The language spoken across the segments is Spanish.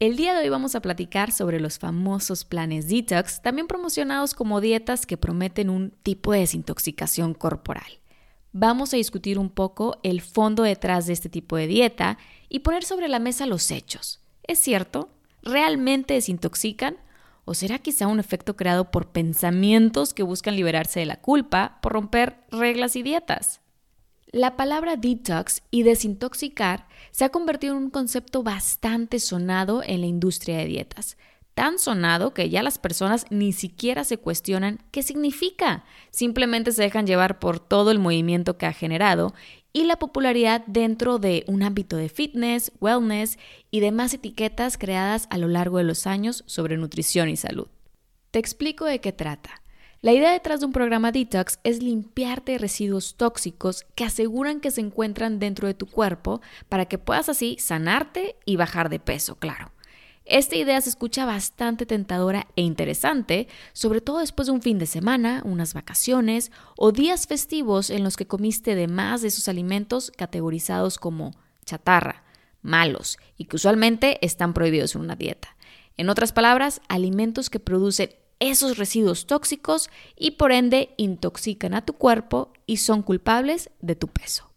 El día de hoy vamos a platicar sobre los famosos planes detox, también promocionados como dietas que prometen un tipo de desintoxicación corporal. Vamos a discutir un poco el fondo detrás de este tipo de dieta y poner sobre la mesa los hechos. ¿Es cierto? ¿Realmente desintoxican? ¿O será quizá un efecto creado por pensamientos que buscan liberarse de la culpa por romper reglas y dietas? La palabra detox y desintoxicar se ha convertido en un concepto bastante sonado en la industria de dietas. Tan sonado que ya las personas ni siquiera se cuestionan qué significa. Simplemente se dejan llevar por todo el movimiento que ha generado y la popularidad dentro de un ámbito de fitness, wellness y demás etiquetas creadas a lo largo de los años sobre nutrición y salud. Te explico de qué trata. La idea detrás de un programa detox es limpiarte residuos tóxicos que aseguran que se encuentran dentro de tu cuerpo para que puedas así sanarte y bajar de peso, claro. Esta idea se escucha bastante tentadora e interesante, sobre todo después de un fin de semana, unas vacaciones o días festivos en los que comiste de más de esos alimentos categorizados como chatarra, malos y que usualmente están prohibidos en una dieta. En otras palabras, alimentos que producen esos residuos tóxicos y por ende intoxican a tu cuerpo y son culpables de tu peso.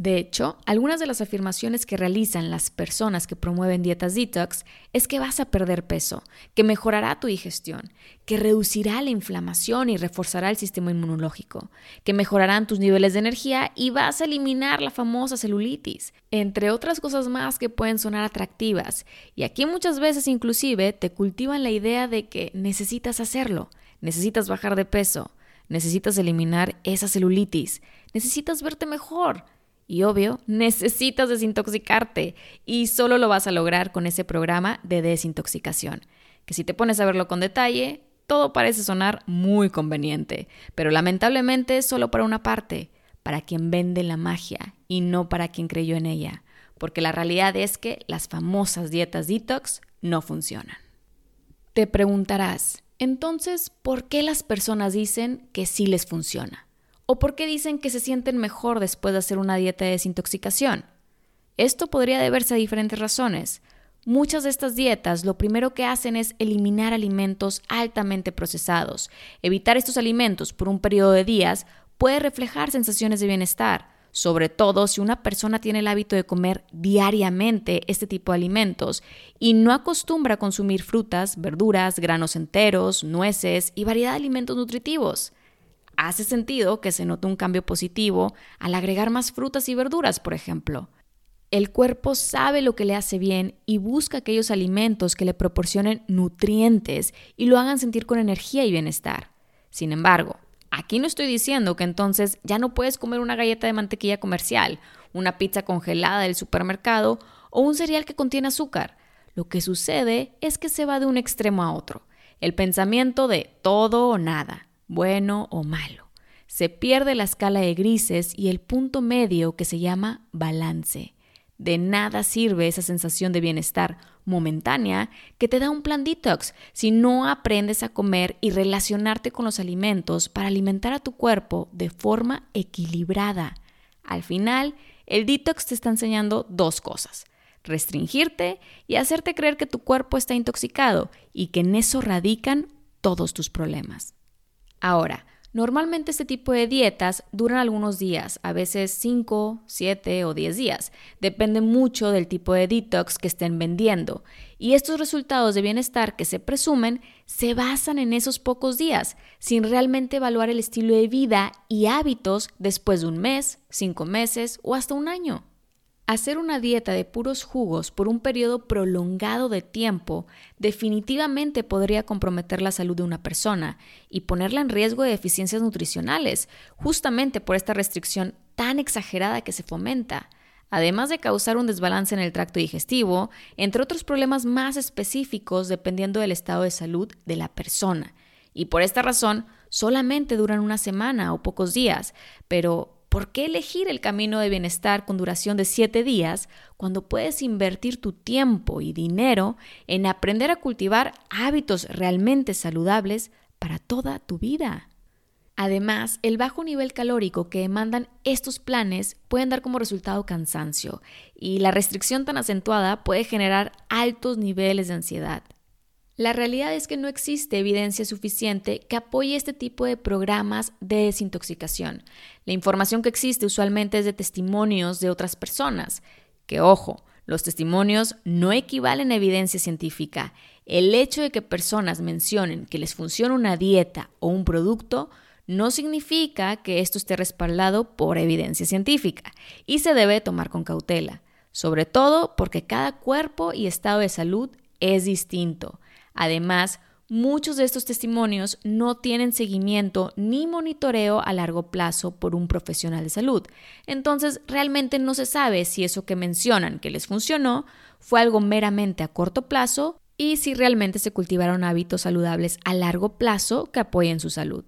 De hecho, algunas de las afirmaciones que realizan las personas que promueven dietas detox es que vas a perder peso, que mejorará tu digestión, que reducirá la inflamación y reforzará el sistema inmunológico, que mejorarán tus niveles de energía y vas a eliminar la famosa celulitis, entre otras cosas más que pueden sonar atractivas. Y aquí muchas veces inclusive te cultivan la idea de que necesitas hacerlo, necesitas bajar de peso, necesitas eliminar esa celulitis, necesitas verte mejor y obvio, necesitas desintoxicarte y solo lo vas a lograr con ese programa de desintoxicación, que si te pones a verlo con detalle, todo parece sonar muy conveniente, pero lamentablemente solo para una parte, para quien vende la magia y no para quien creyó en ella, porque la realidad es que las famosas dietas detox no funcionan. Te preguntarás, entonces, ¿por qué las personas dicen que sí les funciona? ¿O por qué dicen que se sienten mejor después de hacer una dieta de desintoxicación? Esto podría deberse a diferentes razones. Muchas de estas dietas lo primero que hacen es eliminar alimentos altamente procesados. Evitar estos alimentos por un periodo de días puede reflejar sensaciones de bienestar, sobre todo si una persona tiene el hábito de comer diariamente este tipo de alimentos y no acostumbra a consumir frutas, verduras, granos enteros, nueces y variedad de alimentos nutritivos hace sentido que se note un cambio positivo al agregar más frutas y verduras, por ejemplo. El cuerpo sabe lo que le hace bien y busca aquellos alimentos que le proporcionen nutrientes y lo hagan sentir con energía y bienestar. Sin embargo, aquí no estoy diciendo que entonces ya no puedes comer una galleta de mantequilla comercial, una pizza congelada del supermercado o un cereal que contiene azúcar. Lo que sucede es que se va de un extremo a otro. El pensamiento de todo o nada bueno o malo. Se pierde la escala de grises y el punto medio que se llama balance. De nada sirve esa sensación de bienestar momentánea que te da un plan detox si no aprendes a comer y relacionarte con los alimentos para alimentar a tu cuerpo de forma equilibrada. Al final, el detox te está enseñando dos cosas. Restringirte y hacerte creer que tu cuerpo está intoxicado y que en eso radican todos tus problemas. Ahora, normalmente este tipo de dietas duran algunos días, a veces 5, 7 o 10 días. Depende mucho del tipo de detox que estén vendiendo. Y estos resultados de bienestar que se presumen se basan en esos pocos días, sin realmente evaluar el estilo de vida y hábitos después de un mes, cinco meses o hasta un año. Hacer una dieta de puros jugos por un periodo prolongado de tiempo definitivamente podría comprometer la salud de una persona y ponerla en riesgo de deficiencias nutricionales, justamente por esta restricción tan exagerada que se fomenta. además de causar un desbalance en el tracto digestivo, entre otros problemas más específicos dependiendo del estado de salud de la persona. Y por esta razón, solamente duran una semana o pocos días, pero ¿por qué elegir el camino de bienestar con duración de siete días cuando puedes invertir tu tiempo y dinero en aprender a cultivar hábitos realmente saludables para toda tu vida? Además, el bajo nivel calórico que demandan estos planes pueden dar como resultado cansancio y la restricción tan acentuada puede generar altos niveles de ansiedad. La realidad es que no existe evidencia suficiente que apoye este tipo de programas de desintoxicación. La información que existe usualmente es de testimonios de otras personas, que ojo, los testimonios no equivalen a evidencia científica. El hecho de que personas mencionen que les funciona una dieta o un producto no significa que esto esté respaldado por evidencia científica y se debe tomar con cautela, sobre todo porque cada cuerpo y estado de salud es distinto. Además, muchos de estos testimonios no tienen seguimiento ni monitoreo a largo plazo por un profesional de salud. Entonces, realmente no se sabe si eso que mencionan que les funcionó fue algo meramente a corto plazo y si realmente se cultivaron hábitos saludables a largo plazo que apoyen su salud.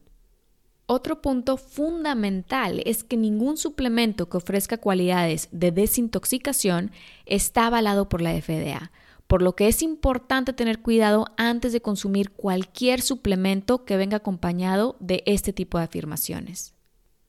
Otro punto fundamental es que ningún suplemento que ofrezca cualidades de desintoxicación está avalado por la FDA por lo que es importante tener cuidado antes de consumir cualquier suplemento que venga acompañado de este tipo de afirmaciones.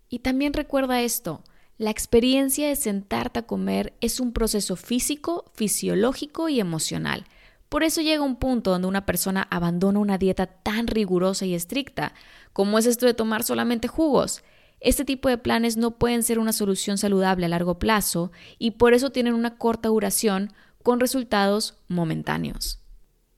Y también recuerda esto, la experiencia de sentarte a comer es un proceso físico, fisiológico y emocional. Por eso llega un punto donde una persona abandona una dieta tan rigurosa y estricta, como es esto de tomar solamente jugos. Este tipo de planes no pueden ser una solución saludable a largo plazo y por eso tienen una corta duración con resultados momentáneos.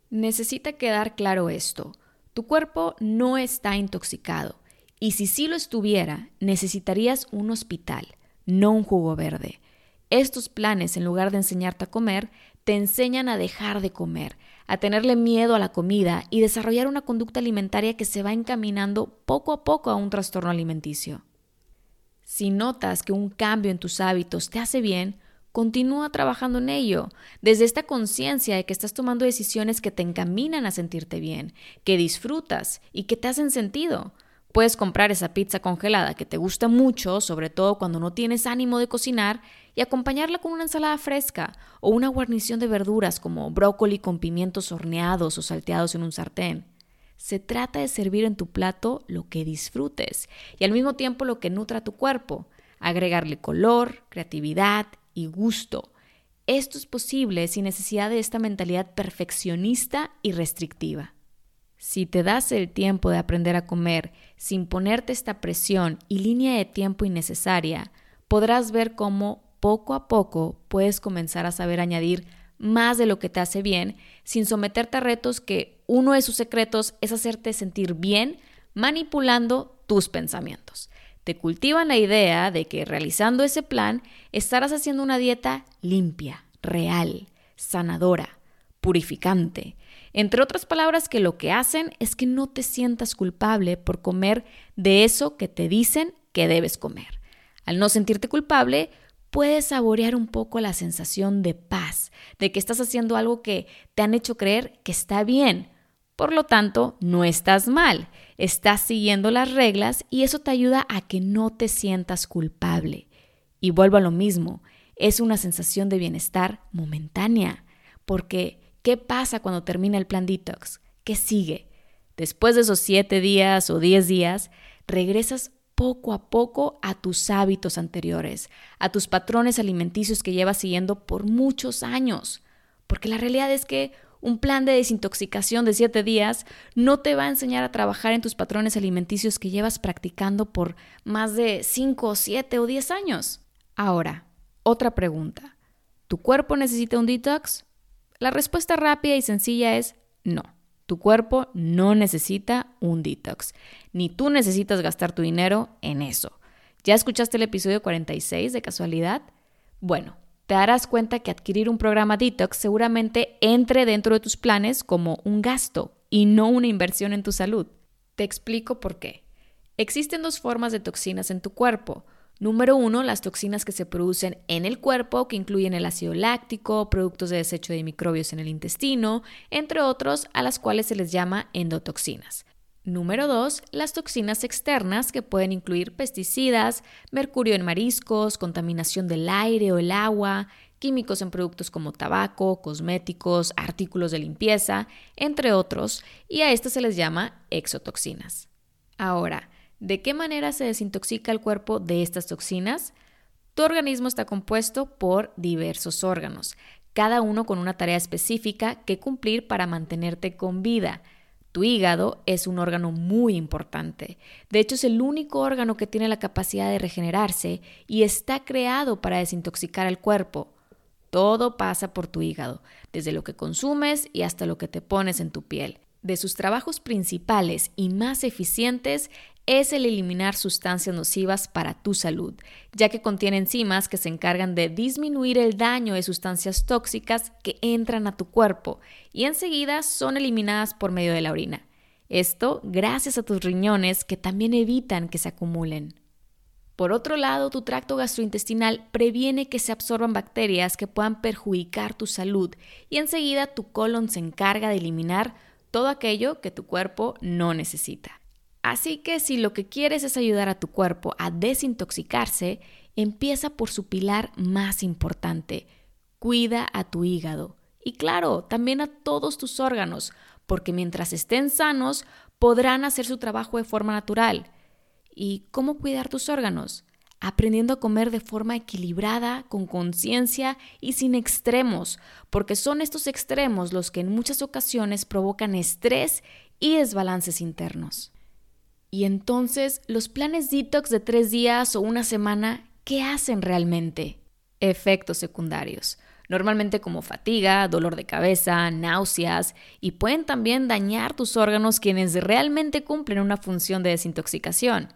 Necesita quedar claro esto. Tu cuerpo no está intoxicado y si sí lo estuviera, necesitarías un hospital, no un jugo verde. Estos planes, en lugar de enseñarte a comer, te enseñan a dejar de comer, a tenerle miedo a la comida y desarrollar una conducta alimentaria que se va encaminando poco a poco a un trastorno alimenticio. Si notas que un cambio en tus hábitos te hace bien, Continúa trabajando en ello, desde esta conciencia de que estás tomando decisiones que te encaminan a sentirte bien, que disfrutas y que te hacen sentido. Puedes comprar esa pizza congelada que te gusta mucho, sobre todo cuando no tienes ánimo de cocinar, y acompañarla con una ensalada fresca o una guarnición de verduras como brócoli con pimientos horneados o salteados en un sartén. Se trata de servir en tu plato lo que disfrutes y al mismo tiempo lo que nutra tu cuerpo, agregarle color, creatividad y gusto. Esto es posible sin necesidad de esta mentalidad perfeccionista y restrictiva. Si te das el tiempo de aprender a comer sin ponerte esta presión y línea de tiempo innecesaria, podrás ver cómo poco a poco puedes comenzar a saber añadir más de lo que te hace bien sin someterte a retos que uno de sus secretos es hacerte sentir bien manipulando tus pensamientos te cultivan la idea de que realizando ese plan estarás haciendo una dieta limpia, real, sanadora, purificante. Entre otras palabras que lo que hacen es que no te sientas culpable por comer de eso que te dicen que debes comer. Al no sentirte culpable, puedes saborear un poco la sensación de paz, de que estás haciendo algo que te han hecho creer que está bien, por lo tanto, no estás mal, estás siguiendo las reglas y eso te ayuda a que no te sientas culpable. Y vuelvo a lo mismo, es una sensación de bienestar momentánea, porque ¿qué pasa cuando termina el plan detox? ¿Qué sigue? Después de esos siete días o diez días, regresas poco a poco a tus hábitos anteriores, a tus patrones alimenticios que llevas siguiendo por muchos años. Porque la realidad es que un plan de desintoxicación de 7 días no te va a enseñar a trabajar en tus patrones alimenticios que llevas practicando por más de 5, 7 o 10 años. Ahora, otra pregunta. ¿Tu cuerpo necesita un detox? La respuesta rápida y sencilla es no. Tu cuerpo no necesita un detox, ni tú necesitas gastar tu dinero en eso. ¿Ya escuchaste el episodio 46 de casualidad? Bueno, te darás cuenta que adquirir un programa detox seguramente entre dentro de tus planes como un gasto y no una inversión en tu salud. Te explico por qué. Existen dos formas de toxinas en tu cuerpo, Número uno, las toxinas que se producen en el cuerpo, que incluyen el ácido láctico, productos de desecho de microbios en el intestino, entre otros, a las cuales se les llama endotoxinas. Número 2. Las toxinas externas que pueden incluir pesticidas, mercurio en mariscos, contaminación del aire o el agua, químicos en productos como tabaco, cosméticos, artículos de limpieza, entre otros, y a estas se les llama exotoxinas. Ahora, ¿de qué manera se desintoxica el cuerpo de estas toxinas? Tu organismo está compuesto por diversos órganos, cada uno con una tarea específica que cumplir para mantenerte con vida. Tu hígado es un órgano muy importante. De hecho, es el único órgano que tiene la capacidad de regenerarse y está creado para desintoxicar el cuerpo. Todo pasa por tu hígado, desde lo que consumes y hasta lo que te pones en tu piel. De sus trabajos principales y más eficientes es el eliminar sustancias nocivas para tu salud, ya que contiene enzimas que se encargan de disminuir el daño de sustancias tóxicas que entran a tu cuerpo y enseguida son eliminadas por medio de la orina. Esto gracias a tus riñones que también evitan que se acumulen. Por otro lado, tu tracto gastrointestinal previene que se absorban bacterias que puedan perjudicar tu salud y enseguida tu colon se encarga de eliminar todo aquello que tu cuerpo no necesita. Así que si lo que quieres es ayudar a tu cuerpo a desintoxicarse, empieza por su pilar más importante. Cuida a tu hígado. Y claro, también a todos tus órganos, porque mientras estén sanos, podrán hacer su trabajo de forma natural. ¿Y cómo cuidar tus órganos? Aprendiendo a comer de forma equilibrada, con conciencia y sin extremos, porque son estos extremos los que en muchas ocasiones provocan estrés y desbalances internos. Y entonces, los planes detox de tres días o una semana, ¿qué hacen realmente? Efectos secundarios normalmente como fatiga, dolor de cabeza, náuseas, y pueden también dañar tus órganos quienes realmente cumplen una función de desintoxicación.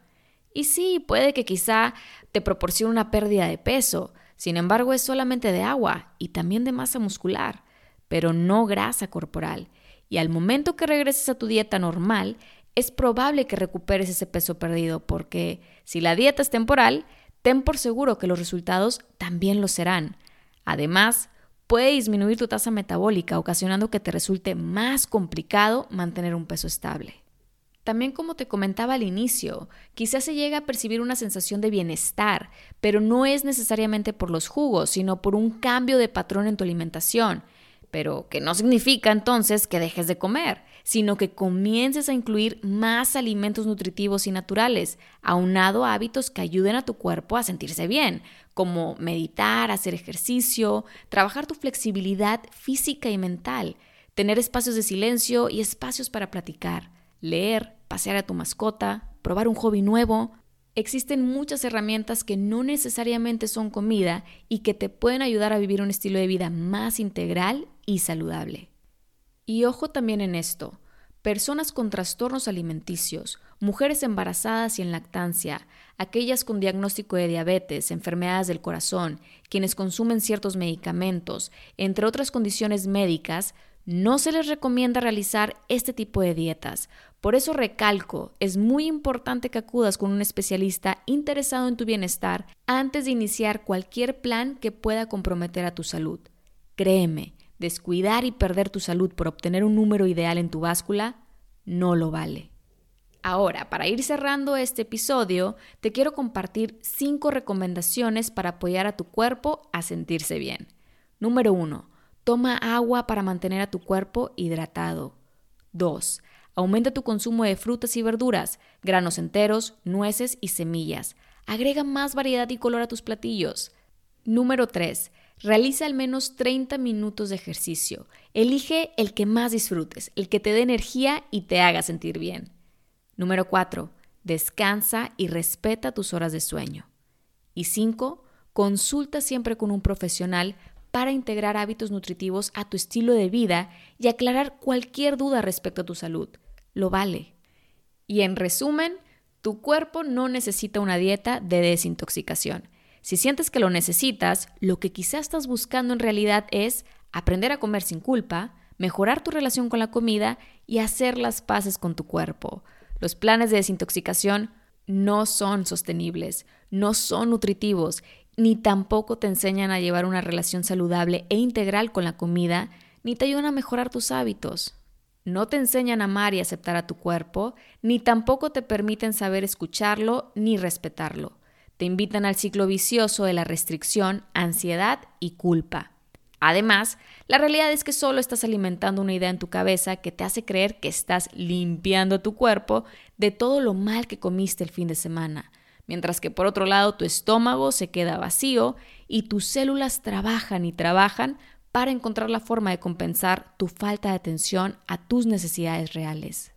Y sí, puede que quizá te proporcione una pérdida de peso, sin embargo es solamente de agua y también de masa muscular, pero no grasa corporal. Y al momento que regreses a tu dieta normal, es probable que recuperes ese peso perdido, porque si la dieta es temporal, ten por seguro que los resultados también lo serán. Además, puede disminuir tu tasa metabólica, ocasionando que te resulte más complicado mantener un peso estable. También como te comentaba al inicio, quizás se llega a percibir una sensación de bienestar, pero no es necesariamente por los jugos, sino por un cambio de patrón en tu alimentación, pero que no significa entonces que dejes de comer, sino que comiences a incluir más alimentos nutritivos y naturales, aunado a hábitos que ayuden a tu cuerpo a sentirse bien, como meditar, hacer ejercicio, trabajar tu flexibilidad física y mental, tener espacios de silencio y espacios para platicar, leer, pasear a tu mascota, probar un hobby nuevo. Existen muchas herramientas que no necesariamente son comida y que te pueden ayudar a vivir un estilo de vida más integral y saludable. Y ojo también en esto, personas con trastornos alimenticios, mujeres embarazadas y en lactancia, aquellas con diagnóstico de diabetes, enfermedades del corazón, quienes consumen ciertos medicamentos, entre otras condiciones médicas, no se les recomienda realizar este tipo de dietas. Por eso recalco, es muy importante que acudas con un especialista interesado en tu bienestar antes de iniciar cualquier plan que pueda comprometer a tu salud. Créeme, descuidar y perder tu salud por obtener un número ideal en tu báscula no lo vale. Ahora, para ir cerrando este episodio, te quiero compartir cinco recomendaciones para apoyar a tu cuerpo a sentirse bien. Número 1. Toma agua para mantener a tu cuerpo hidratado. 2. Aumenta tu consumo de frutas y verduras, granos enteros, nueces y semillas. Agrega más variedad y color a tus platillos. Número 3. Realiza al menos 30 minutos de ejercicio. Elige el que más disfrutes, el que te dé energía y te haga sentir bien. Número 4. Descansa y respeta tus horas de sueño. Y 5. Consulta siempre con un profesional para integrar hábitos nutritivos a tu estilo de vida y aclarar cualquier duda respecto a tu salud. Lo vale. Y en resumen, tu cuerpo no necesita una dieta de desintoxicación si sientes que lo necesitas, lo que quizás estás buscando en realidad es aprender a comer sin culpa, mejorar tu relación con la comida y hacer las paces con tu cuerpo. Los planes de desintoxicación no son sostenibles, no son nutritivos, ni tampoco te enseñan a llevar una relación saludable e integral con la comida, ni te ayudan a mejorar tus hábitos. No te enseñan a amar y aceptar a tu cuerpo, ni tampoco te permiten saber escucharlo ni respetarlo. Te invitan al ciclo vicioso de la restricción, ansiedad y culpa. Además, la realidad es que solo estás alimentando una idea en tu cabeza que te hace creer que estás limpiando tu cuerpo de todo lo mal que comiste el fin de semana, mientras que por otro lado tu estómago se queda vacío y tus células trabajan y trabajan para encontrar la forma de compensar tu falta de atención a tus necesidades reales.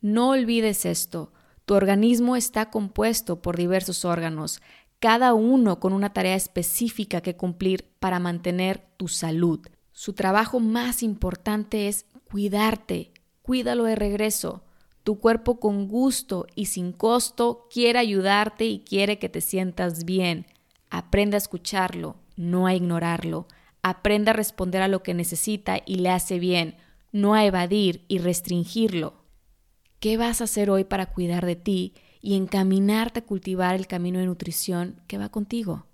No olvides esto, tu organismo está compuesto por diversos órganos, cada uno con una tarea específica que cumplir para mantener tu salud. Su trabajo más importante es cuidarte, cuídalo de regreso. Tu cuerpo con gusto y sin costo quiere ayudarte y quiere que te sientas bien. Aprende a escucharlo, no a ignorarlo. Aprende a responder a lo que necesita y le hace bien, no a evadir y restringirlo. ¿Qué vas a hacer hoy para cuidar de ti y encaminarte a cultivar el camino de nutrición que va contigo.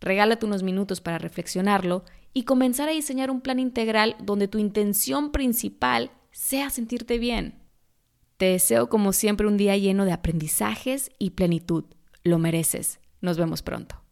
Regálate unos minutos para reflexionarlo y comenzar a diseñar un plan integral donde tu intención principal sea sentirte bien. Te deseo como siempre un día lleno de aprendizajes y plenitud. Lo mereces. Nos vemos pronto.